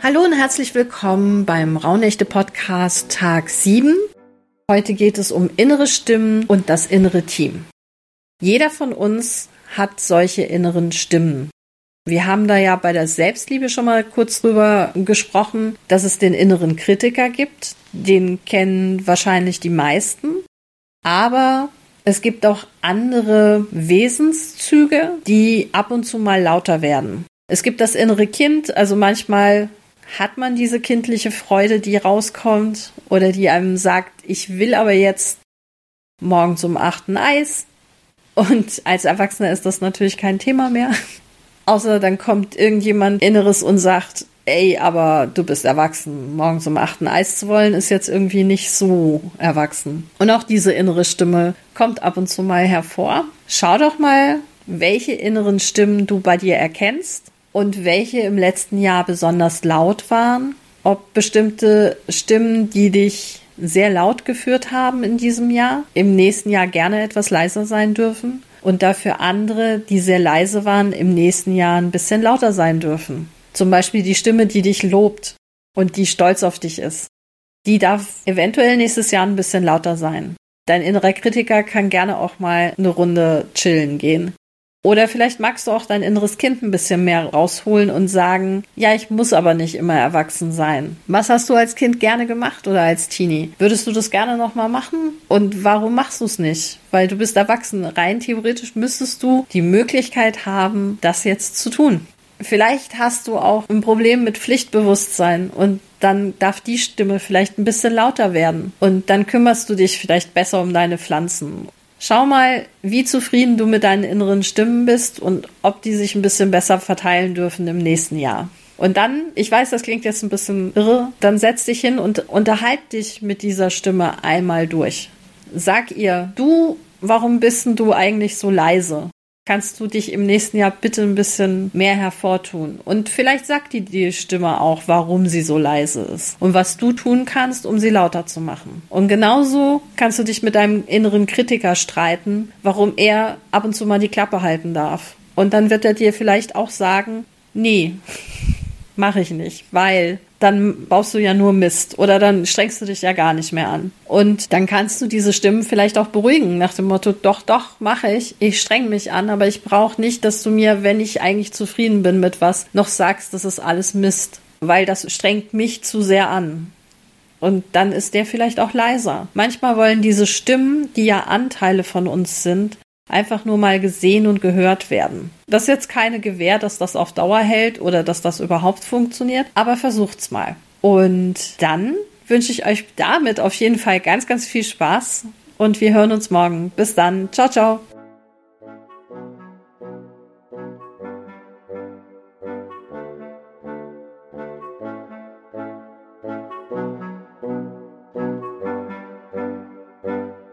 Hallo und herzlich willkommen beim Rauhnächte Podcast Tag 7. Heute geht es um innere Stimmen und das innere Team. Jeder von uns hat solche inneren Stimmen. Wir haben da ja bei der Selbstliebe schon mal kurz drüber gesprochen, dass es den inneren Kritiker gibt. Den kennen wahrscheinlich die meisten. Aber es gibt auch andere Wesenszüge, die ab und zu mal lauter werden. Es gibt das innere Kind, also manchmal hat man diese kindliche Freude, die rauskommt oder die einem sagt, ich will aber jetzt morgen zum achten Eis. Und als Erwachsener ist das natürlich kein Thema mehr. Außer dann kommt irgendjemand Inneres und sagt, ey, aber du bist erwachsen. Morgen zum achten Eis zu wollen, ist jetzt irgendwie nicht so erwachsen. Und auch diese innere Stimme kommt ab und zu mal hervor. Schau doch mal, welche inneren Stimmen du bei dir erkennst und welche im letzten Jahr besonders laut waren, ob bestimmte Stimmen, die dich sehr laut geführt haben in diesem Jahr, im nächsten Jahr gerne etwas leiser sein dürfen und dafür andere, die sehr leise waren, im nächsten Jahr ein bisschen lauter sein dürfen. Zum Beispiel die Stimme, die dich lobt und die stolz auf dich ist. Die darf eventuell nächstes Jahr ein bisschen lauter sein. Dein innerer Kritiker kann gerne auch mal eine Runde chillen gehen. Oder vielleicht magst du auch dein inneres Kind ein bisschen mehr rausholen und sagen, ja, ich muss aber nicht immer erwachsen sein. Was hast du als Kind gerne gemacht oder als Teenie? Würdest du das gerne nochmal machen? Und warum machst du es nicht? Weil du bist erwachsen. Rein theoretisch müsstest du die Möglichkeit haben, das jetzt zu tun. Vielleicht hast du auch ein Problem mit Pflichtbewusstsein und dann darf die Stimme vielleicht ein bisschen lauter werden. Und dann kümmerst du dich vielleicht besser um deine Pflanzen Schau mal, wie zufrieden du mit deinen inneren Stimmen bist und ob die sich ein bisschen besser verteilen dürfen im nächsten Jahr. Und dann, ich weiß, das klingt jetzt ein bisschen irre, dann setz dich hin und unterhalt dich mit dieser Stimme einmal durch. Sag ihr, du, warum bist denn du eigentlich so leise? Kannst du dich im nächsten Jahr bitte ein bisschen mehr hervortun. Und vielleicht sagt dir die Stimme auch, warum sie so leise ist und was du tun kannst, um sie lauter zu machen. Und genauso kannst du dich mit deinem inneren Kritiker streiten, warum er ab und zu mal die Klappe halten darf. Und dann wird er dir vielleicht auch sagen, nee, mache ich nicht, weil dann baust du ja nur Mist oder dann strengst du dich ja gar nicht mehr an. Und dann kannst du diese Stimmen vielleicht auch beruhigen nach dem Motto, doch, doch, mache ich, ich streng mich an, aber ich brauche nicht, dass du mir, wenn ich eigentlich zufrieden bin mit was, noch sagst, das ist alles Mist, weil das strengt mich zu sehr an. Und dann ist der vielleicht auch leiser. Manchmal wollen diese Stimmen, die ja Anteile von uns sind, einfach nur mal gesehen und gehört werden. Das ist jetzt keine Gewähr, dass das auf Dauer hält oder dass das überhaupt funktioniert, aber versucht's mal. Und dann wünsche ich euch damit auf jeden Fall ganz, ganz viel Spaß und wir hören uns morgen. Bis dann. Ciao, ciao.